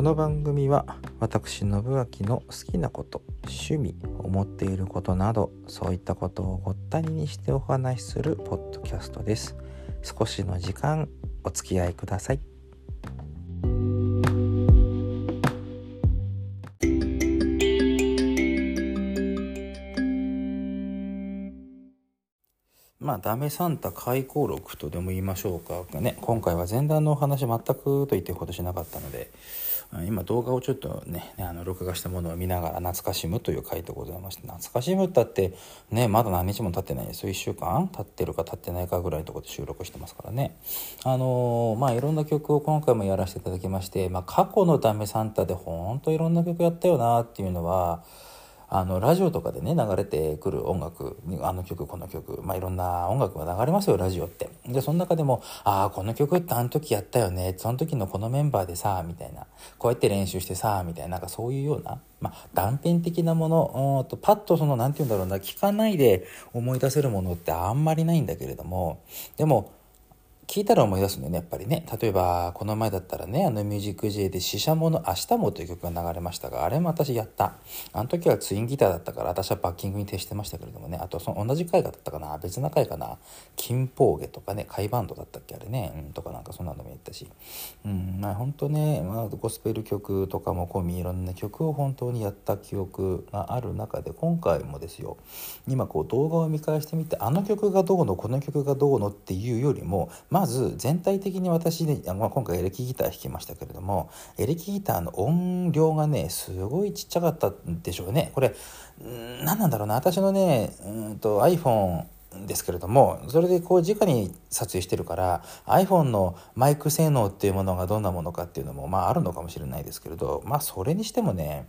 この番組は私信明の好きなこと趣味思っていることなどそういったことをごったににしてお話しするポッドキャストです。少しの時間お付き合いください。まあ、ダメサンタ回顧録とでも言いましょうか。ね今回は前段のお話全くと言ってほどしなかったので今動画をちょっとねあの録画したものを見ながら懐かしむという回でございまして懐かしむったってねまだ何日も経ってないですよ1週間経ってるか経ってないかぐらいのとこで収録してますからね。あのー、まあいろんな曲を今回もやらせていただきまして、まあ、過去のダメサンタでほんといろんな曲やったよなっていうのはあのラジオとかでね流れてくる音楽あの曲この曲まあいろんな音楽が流れますよラジオって。でその中でもああこの曲ってあの時やったよねその時のこのメンバーでさみたいな。こうやって練習してさみたいな。なんかそういうような、まあ、断片的なものとパッとその何て言うんだろうな聞かないで思い出せるものってあんまりないんだけれどもでも聞いたら思い出すんだよね、やっぱりね。例えば、この前だったらね、あのミュージック J で、死者もの明日もという曲が流れましたが、あれも私やった。あの時はツインギターだったから、私はバッキングに徹してましたけれどもね、あとその同じ回だったかな、別な回かな、金ポーゲとかね、カイバンドだったっけ、あれね、うん、とかなんかそんなのもやったし、うん、まあ本当ね、まあ、ゴスペル曲とかも込み、いろんな曲を本当にやった記憶がある中で、今回もですよ、今こう動画を見返してみて、あの曲がどうの、この曲がどうのっていうよりも、ままず全体的に私ね、まあ、今回エレキギター弾きましたけれどもエレキギターの音量がねすごいちっちゃかったんでしょうね。これ何なんだろうな。私のねうんと iPhone ですけれどもそれでこう直に撮影してるから iPhone のマイク性能っていうものがどんなものかっていうのもまああるのかもしれないですけれどまあそれにしてもね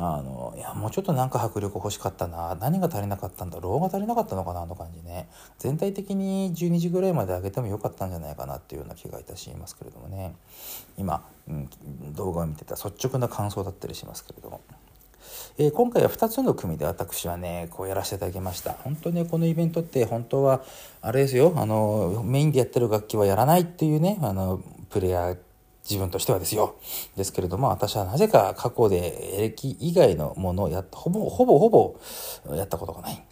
あのいやもうちょっとなんか迫力欲しかったな何が足りなかったんだろうが足りなかったのかなあの感じね全体的に12時ぐらいまで上げてもよかったんじゃないかなっていうような気がいたしますけれどもね今、うん、動画を見てた率直な感想だったりしますけれども。えー、今回は2つの組で私はねこうやらせていただきました本当ねこのイベントって本当はあれですよあのメインでやってる楽器はやらないっていうねあのプレイヤー自分としてはですよ。ですけれども、私はなぜか過去でエレキ以外のものをやった、ほぼ、ほぼほぼやったことがない。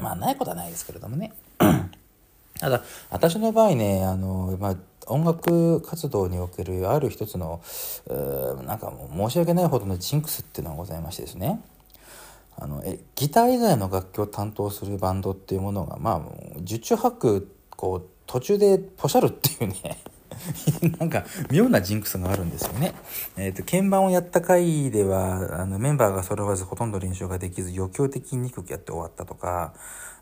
まあ、ないことはないですけれどもね。ただ、私の場合ね、あの、まあ、音楽活動におけるある一つの、なんかもう申し訳ないほどのジンクスっていうのがございましてですね。あのえギター以外の楽器を担当するバンドっていうものがまあ受注八九こう途中でポシャるっていうね なんか妙なジンクスがあるんですよね。えっ、ー、と、鍵盤をやった回では、あの、メンバーが揃わずほとんど練習ができず余興的に憎くやって終わったとか、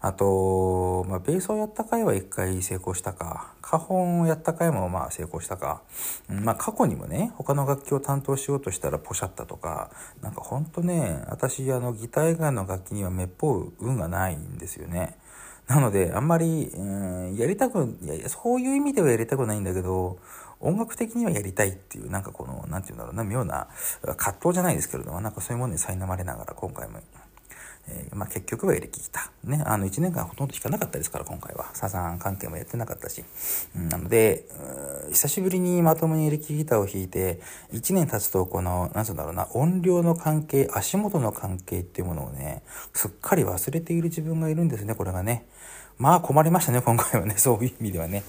あと、まあ、ベースをやった回は一回成功したか、カホンをやった回もまあ成功したか、まあ過去にもね、他の楽器を担当しようとしたらポシャったとか、なんかほんとね、私あのギター以外の楽器にはめっぽう運がないんですよね。なので、あんまり、うん、やりたく、いやそういう意味ではやりたくないんだけど、音楽的にはやりたいっていう、なんかこの、なんて言うんだろうな、妙な葛藤じゃないですけれども、なんかそういうものに苛まれながら今回もえー、まあ、結局はエレキギター。ね、あの、1年間ほとんど弾かなかったですから、今回は。サザン関係もやってなかったし。うん、なので、久しぶりにまともにエレキギターを弾いて、1年経つと、この、なんつうんだろうな、音量の関係、足元の関係っていうものをね、すっかり忘れている自分がいるんですね、これがね。まあ困りましたね、今回はね。そういう意味ではね。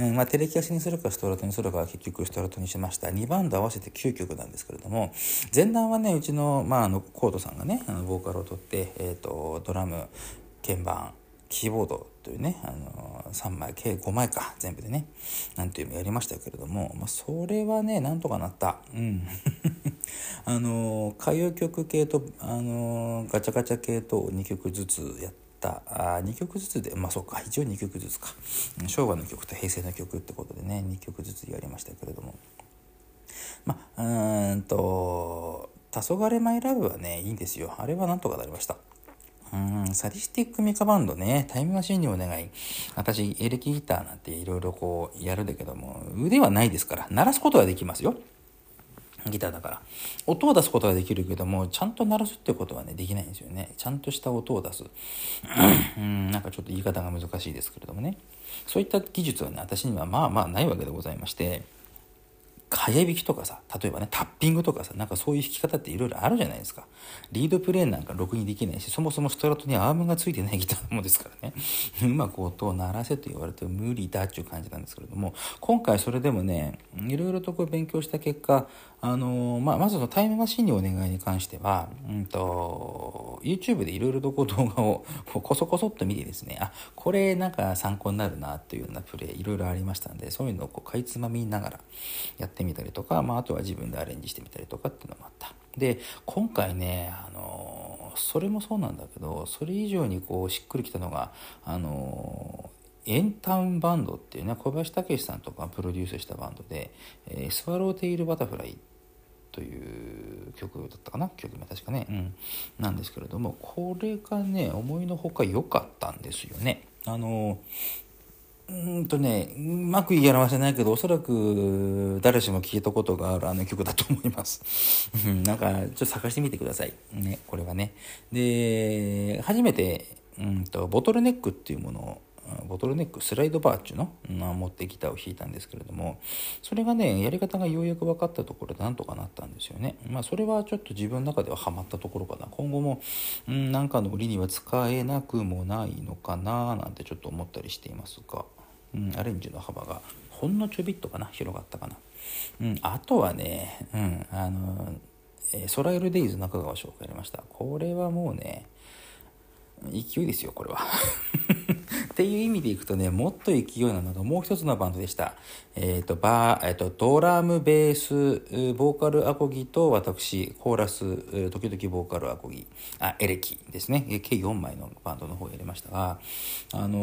うん、まあ、テレキャスにするかストラトにするかは結局ストラトにしました。2バンド合わせて9曲なんですけれども、前段はね、うちの、まあ、あの、コードさんがね、あの、ボーカルを取って、え、ー、と、ドラム、鍵盤、キーボードというね、あの、3枚、計5枚か、全部でね、なんていうのやりましたけれども、まあ、それはね、なんとかなった。うん。あの、歌謡曲系と、あの、ガチャガチャ系と2曲ずつやって、ったあ2曲ずつでまあそうか一応2曲ずつか昭和の曲と平成の曲ってことでね2曲ずつやりましたけれどもまあうんと「黄昏マイラブ」はねいいんですよあれはなんとかなりましたうんサディスティックミカバンドね、タイムマシンにお願い。私、エレキギターなんていろいろこうやるんだけども、腕はないですから、鳴らすことはできますよ。ギターだから。音を出すことはできるけども、ちゃんと鳴らすってことはね、できないんですよね。ちゃんとした音を出す。うん、なんかちょっと言い方が難しいですけれどもね。そういった技術はね、私にはまあまあないわけでございまして、早弾きとかさ、例えばね、タッピングとかさ、なんかそういう弾き方っていろいろあるじゃないですか。リードプレーンなんかろくにできないし、そもそもストラトにアームがついてないギターもですからね。うまく音を鳴らせと言われて無理だっていう感じなんですけれども、今回それでもね、いろいろとこう勉強した結果、あの、まあ、まずそのタイムマシンにお願いに関しては、うんと、YouTube でいろいろとこう動画を こうこそこそっと見てですね、あ、これなんか参考になるなっていうようなプレイいろいろありましたんで、そういうのをこうかいつまみながらやってみたりとか、まあ、あとは自分でアレンジしてみたりとかっていうのもあった。で、今回ね、あの、それもそうなんだけど、それ以上にこうしっくりきたのが、あのエンタウンバンドっていうね小林武史さんとかプロデュースしたバンドで「えー、スワローテイルバタフライ」という曲だったかな？曲名確かね、うん、なんですけれどもこれがね思いのほか良かったんですよね。あのうんとねうまく言い表せないけどおそらく誰しも聞いたことがあるあの曲だと思います。なんかちょっと探してみてください。ねこれはね。で初めてうんとボトルネックっていうものをボトルネックスライドバーっていうの、持ってギターを弾いたんですけれどもそれがねやり方がようやく分かったところでなんとかなったんですよね。まあそれはちょっと自分の中ではハマったところかな。今後もうんなんかの売りには使えなくもないのかななんてちょっと思ったりしていますが、うん、アレンジの幅がほんのちょびっとかな広がったかな、うん、あとはね、うん、あの、えー、ソライルデイズ中川紹介ありました。これはもうね勢いですよこれは っていう意味でいくとね、もっと勢いなのがもう一つのバンドでした。えっ、ー、と、バー、えっ、ー、と、ドラム、ベース、ボーカルアコギと私、コーラス、時々ボーカルアコギ、あ、エレキですね。計4名のバンドの方をやりましたが、あの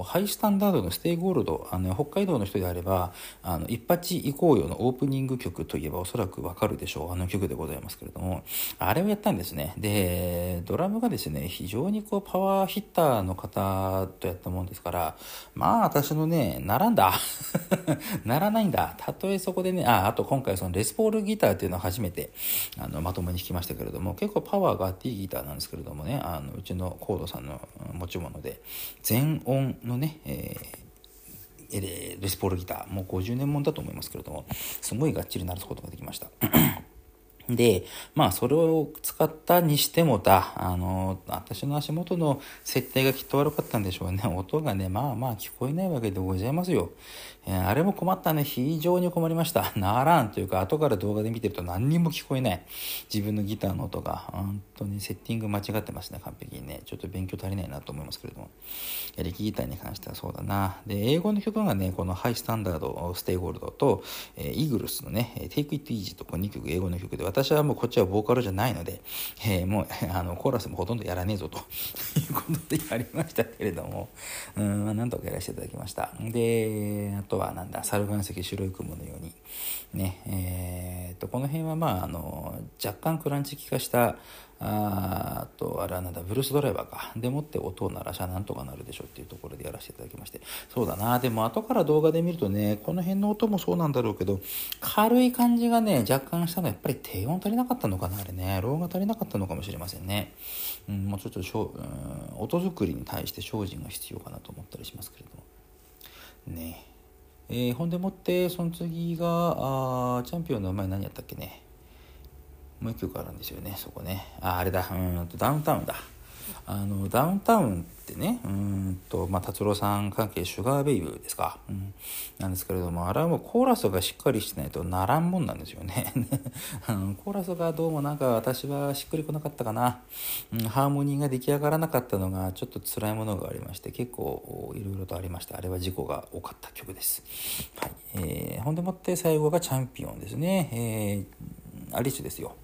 ー、 Hi-STANDARD の Stay Gold、あの、北海道の人であれば、あの、一発行こうよのオープニング曲といえばおそらくわかるでしょう。あの曲でございますけれども、あれをやったんですね。で、ドラムがですね、非常にこう、パワーヒッターの方とやったもんですから、まあ私のね、ならんだ。ならないんだ。たとえそこでね、あ、あと今回そのレスポールギターっていうのを初めてあのまともに弾きましたけれども、結構パワーがあっていいギターなんですけれどもね、あのうちのコードさんの持ち物で、全音のね、えー、レスポールギター、もう50年もんだと思いますけれども、すごいがっちり鳴らすことができました。で、まあ、それを使ったにしてもだ、あの、私の足元の設定がきっと悪かったんでしょうね。音がね、まあまあ聞こえないわけでございますよ。えー、あれも困ったね。非常に困りました。ならんというか、後から動画で見てると何にも聞こえない。自分のギターの音が。本当にセッティング間違ってますね、完璧にね。ちょっと勉強足りないなと思いますけれども。やりギターに関してはそうだな。で、英語の曲がね、この Hi-STANDARD、Stay Gold と、えー、イーグルスのね、Take It Easy とこ2曲英語の曲で、私はもうこっちはボーカルじゃないので、えー、もう、あの、コーラスもほとんどやらねえぞと いうことでやりましたけれども、うん、なんとかやらせていただきました。で、あとはなんだ、サル岩石白い雲のように。ね、えー、と、この辺はまあ、あの、若干クランチ気化した、あと、あれはなんだ、ブルースドライバーか。でもって音を鳴らしゃなんとかなるでしょっていうところでやらせていただきまして。そうだな。でも後から動画で見るとね、この辺の音もそうなんだろうけど、軽い感じがね、若干したのはやっぱり低音足りなかったのかな、あれね。ローが足りなかったのかもしれませんね。うん、もうちょっとしょう、ん、音作りに対して精進が必要かなと思ったりしますけれども。ねえー、ほんでもって、その次が、あチャンピオンの名前何やったっけね。もう一曲あるんですよねそこね。ああれだ。うんとダウンタウンだ。あのダウンタウンってねうんと、まあ、達郎さん関係シュガーベイブですか、うん、なんですけれどもあれはもうコーラスがしっかりしてないとならんもんなんですよね。コーラスがどうもなんか私はしっくりこなかったかな、うん、ハーモニーが出来上がらなかったのがちょっと辛いものがありまして結構いろいろとありましたあれは事故が多かった曲です、はい。えー、ほんでもって最後がチャンピオンですね、えー、アリスですよ。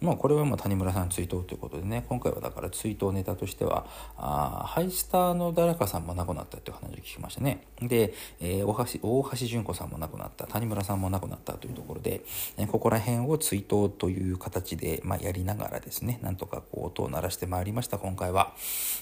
まあ、これはまあ谷村さん追悼ということでね。今回はだから追悼ネタとしてはあハイスターの誰かさんも亡くなったっていう話を聞きましたね。で、えー、大橋大橋純子さんも亡くなった。谷村さんも亡くなったというところで、えここら辺を追悼という形で、まあ、やりながらですね。なんとかこう音を鳴らしてまいりました今回は。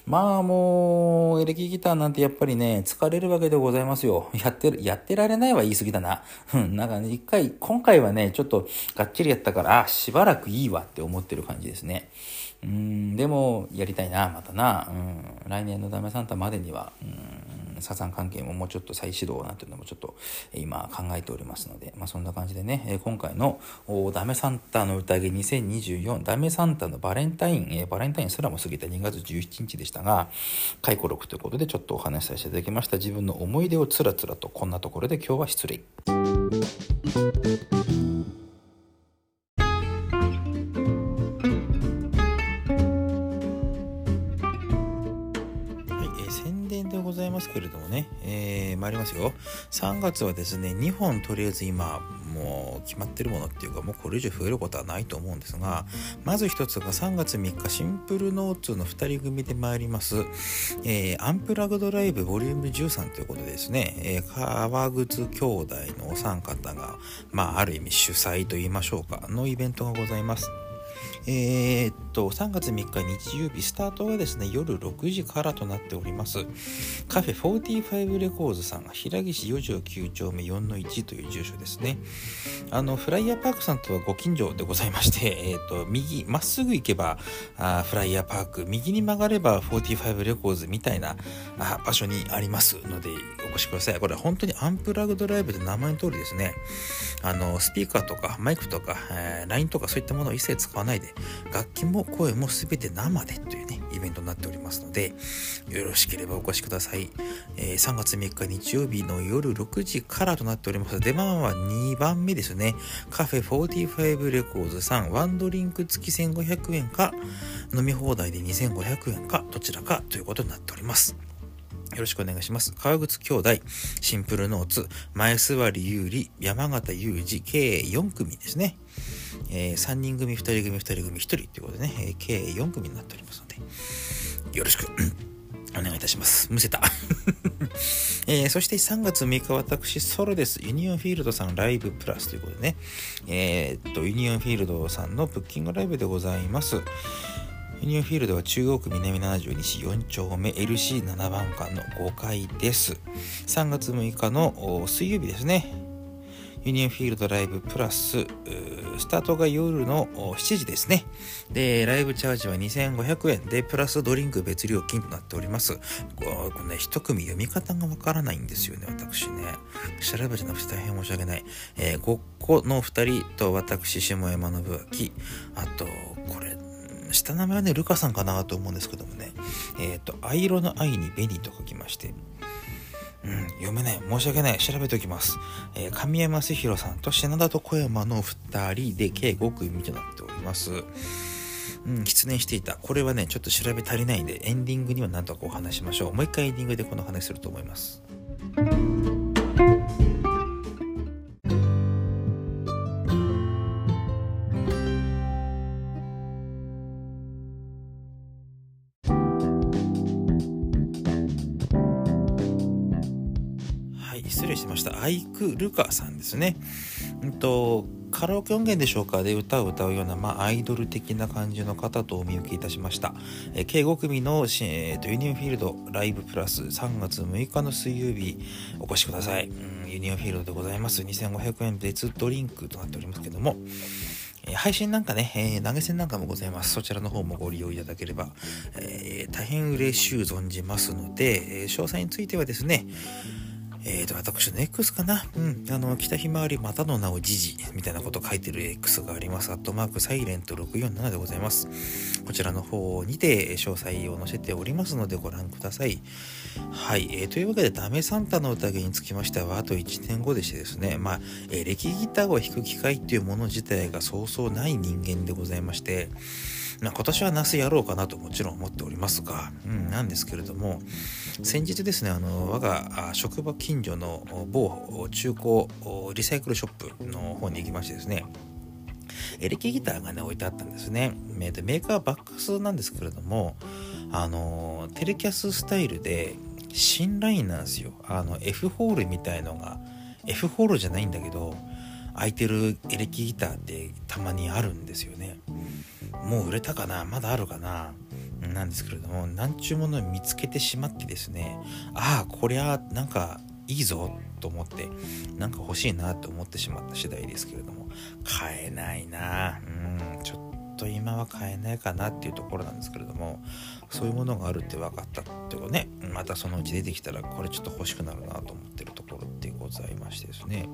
まあもうエレキギターなんてやっぱりね疲れるわけでございますよ。やってやってられないは言い過ぎだな。うんなんかね一回今回はねちょっとがっちりやったからしばらくいいいいわって思ってる感じですね。うんでもやりたいなまたな、うん、来年のダメサンタまでには、うん、サザン関係ももうちょっと再始動なんていうのもちょっと今考えておりますので、まあ、そんな感じでね、今回のダメサンタの宴2024ダメサンタのバレンタイン、えバレンタインすらも過ぎた2月17日でしたが、回顧録ということでちょっとお話しさせていただきました自分の思い出をつらつらとこんなところで今日は失礼。でございますけれどもね、えー、参りますよ。3月はですね、2本とりあえず今、もう決まってるものっていうか、もうこれ以上増えることはないと思うんですが、まず一つが3月3日、シンプルノーツの2人組で参ります、えー、アンプラグドライブボリューム13ということでですね、えー、川口兄弟のお三方が、まあ、ある意味主催と言いましょうか、のイベントがございます。えー、っと、3月3日日曜日、スタートがですね、夜6時からとなっております。カフェ45レコーズさん平岸4条9丁目4-1という住所ですね。あの、フライヤーパークさんとはご近所でございまして、えー、っと、右、まっすぐ行けばあフライヤーパーク、右に曲がれば45レコーズみたいなあ場所にありますので、お越しください。これ本当にアンプラグドライブで名前の通りですね、あの、スピーカーとかマイクとか、えー、LINE とかそういったものを一切使わないで、楽器も声も全て生でというね、イベントになっておりますので、よろしければお越しください。えー、3月3日日曜日の夜6時からとなっております。出番は2番目ですね。カフェ45レコーズさん、ワンドリンク付き1500円か、飲み放題で2500円か、どちらかということになっております。よろしくお願いします。川口兄弟、シンプルノーツ、前座り有利、山形裕二、計4組ですね。えー、3人組、2人組、2人組、1人ということでね、えー、計4組になっておりますので、よろしく お願いいたします。むせた。えー、そして3月6日、私、ソロです。ユニオンフィールドさんライブプラスということでね、えー、っと、ユニオンフィールドさんのブッキングライブでございます。ユニオンフィールドは中央区南7条西4丁目 LC7 番館の5階です。3月6日の水曜日ですね。ユニオンフィールドライブプラス、スタートが夜の7時ですね。で、ライブチャージは2500円で、プラスドリンク別料金となっております。これね、一組読み方がわからないんですよね、私ね。調べじゃなくて大変申し訳ない。えー、5個の2人と私、下山信明。あと、これ、下名前はね、ルカさんかなと思うんですけどもね。えっ、ー、と、藍色の愛に紅と書きまして、うん、読めない。申し訳ない。調べておきます。えー、神山瀬弘さんと品田と小山の2人で計5組となっております。うん、失念していた。これはね、ちょっと調べ足りないんで、エンディングには何とかお話しましょう。もう一回エンディングでこの話すると思います。ク・ルカさんですね。うんと、カラオケ音源でしょうか？で歌を歌うような、まあ、アイドル的な感じの方とお見受けいたしました。え計5組の、えー、ユニオンフィールドライブプラス3月6日の水曜日お越しください。ユニオンフィールドでございます。2500円別ドリンクとなっておりますけども、え配信なんかね、えー、投げ銭なんかもございます。そちらの方もご利用いただければ、えー、大変嬉しゅう存じますので、え詳細についてはですね、えーと、私の X かな？うん。あの、北ひまわりまたの名をじじみたいなこと書いてる X があります。アットマークサイレント647でございます。こちらの方にて詳細を載せておりますのでご覧ください。はい。えー、というわけで、ダメサンタの宴につきましては、あと1年後でしてですね、まあ、エレキギターを弾く機会っていうもの自体がそうそうない人間でございまして、まあ、今年はナスやろうかなともちろん思っておりますが、うん、なんですけれども、先日ですね、あの、我が職場近所の某中古リサイクルショップの方に行きましてですね、エレキギターがね、置いてあったんですね。メーカーバックスなんですけれども、あの、テレキャススタイルで、新ラインなんですよ。あの、F ホールみたいのが、F ホールじゃないんだけど、空いてるエレキギターってたまにあるんですよね。もう売れたかな？まだあるかな？なんですけれども、なんちゅうものを見つけてしまってですね、ああ、こりゃなんかいいぞと思って、なんか欲しいなと思ってしまった次第ですけれども、買えないな。うん、ちょっと今は買えないかなっていうところなんですけれどもそういうものがあるって分かったっていうかね。またそのうち出てきたらこれちょっと欲しくなるなと思ってるところってございましてですね。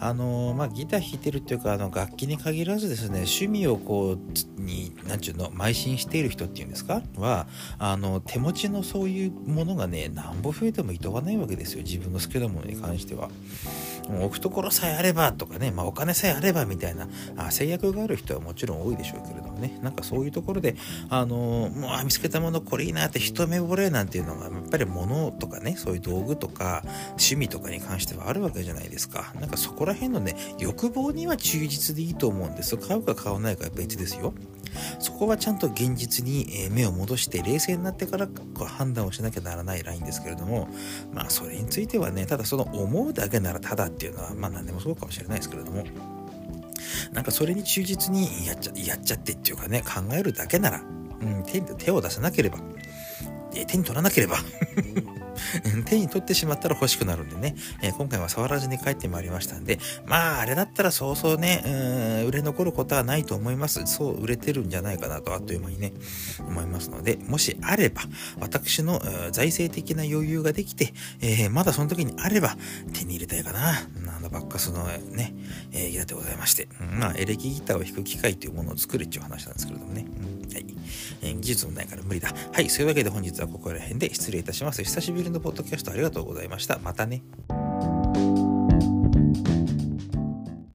あのまあ、ギター弾いてるっていうかあの楽器に限らずですね趣味をこうに何て言うの邁進している人っていうんですか？はあの手持ちのそういうものがねなんぼ増えてもいとわないわけですよ。自分の好きなものに関しては。置くところさえあればとかね、まあ、お金さえあればみたいなあ制約がある人はもちろん多いでしょうけれどねなんかそういうところであのもう見つけたものこれいいなって一目惚れなんていうのがやっぱり物とかねそういう道具とか趣味とかに関してはあるわけじゃないですか。なんかそこら辺のね欲望には忠実でいいと思うんです。買うか買わないかは別ですよ。そこはちゃんと現実に目を戻して冷静になってから判断をしなきゃならないラインですけれどもまあそれについてはねただその思うだけならただっていうのはまあ何でもそうかもしれないですけれども。なんかそれに忠実にやっちゃやっちゃってっていうかね考えるだけなら、うん、手手を出さなければ手に取らなければ 手に取ってしまったら欲しくなるんでね、えー、今回は触らずに帰ってまいりましたんで、まあ、あれだったらそうそうね、売れ残ることはないと思います。そう、売れてるんじゃないかなと、あっという間にね、思いますので、もしあれば、私の財政的な余裕ができて、えー、まだその時にあれば、手に入れたいかな。あのバッカスのね、えー、ギターでございまして、うん、まあ、エレキギターを弾く機械というものを作るっていう話なんですけれどもね。うん、はい。えー、技術もないから無理だ。はい、そういうわけで本日はここら辺で失礼いたします。久しぶりのポッドキャストありがとうございました。またね。